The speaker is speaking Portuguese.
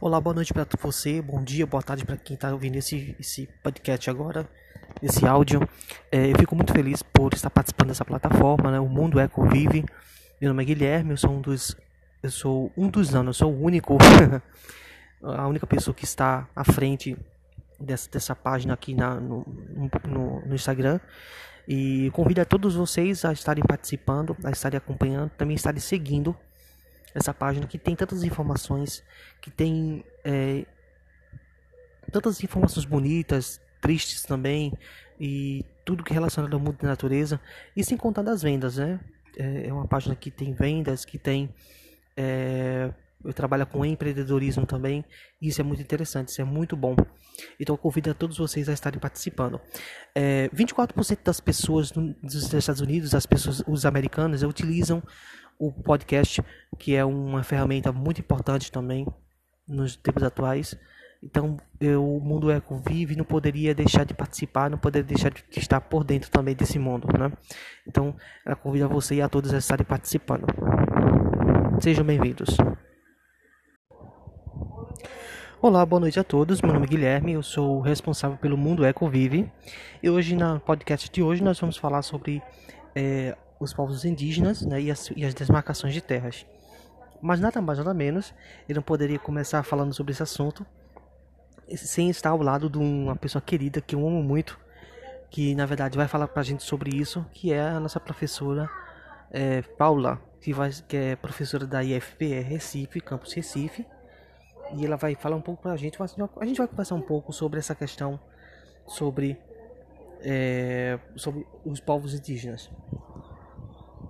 Olá, boa noite para você, bom dia, boa tarde para quem está ouvindo esse, esse podcast agora, esse áudio. É, eu fico muito feliz por estar participando dessa plataforma, né? O Mundo Eco Vive. Meu nome é Guilherme, eu sou um dos. Eu sou um dos não, eu sou o único. a única pessoa que está à frente dessa, dessa página aqui na, no, no, no Instagram. E convido a todos vocês a estarem participando, a estarem acompanhando, também estarem seguindo essa página que tem tantas informações, que tem é, tantas informações bonitas, tristes também, e tudo que é relacionado ao mundo da natureza, e sem contar das vendas, né? É, é uma página que tem vendas, que tem. É, eu trabalho com empreendedorismo também, e isso é muito interessante, isso é muito bom. Então eu convido a todos vocês a estarem participando. É, 24% das pessoas dos Estados Unidos, as pessoas, os americanos, utilizam o podcast, que é uma ferramenta muito importante também nos tempos atuais. Então, eu, o mundo eco vive, não poderia deixar de participar, não poderia deixar de estar por dentro também desse mundo, né? Então, eu convido a você e a todos a estarem participando. Sejam bem-vindos. Olá, boa noite a todos. Meu nome é Guilherme, eu sou o responsável pelo Mundo Eco Vive. E hoje, no podcast de hoje, nós vamos falar sobre é, os povos indígenas né, e, as, e as desmarcações de terras. Mas nada mais nada menos, ele não poderia começar falando sobre esse assunto sem estar ao lado de uma pessoa querida que eu amo muito, que na verdade vai falar pra gente sobre isso, que é a nossa professora é, Paula, que, vai, que é professora da IFPR Recife, Campus Recife, e ela vai falar um pouco pra gente, a gente vai conversar um pouco sobre essa questão sobre, é, sobre os povos indígenas.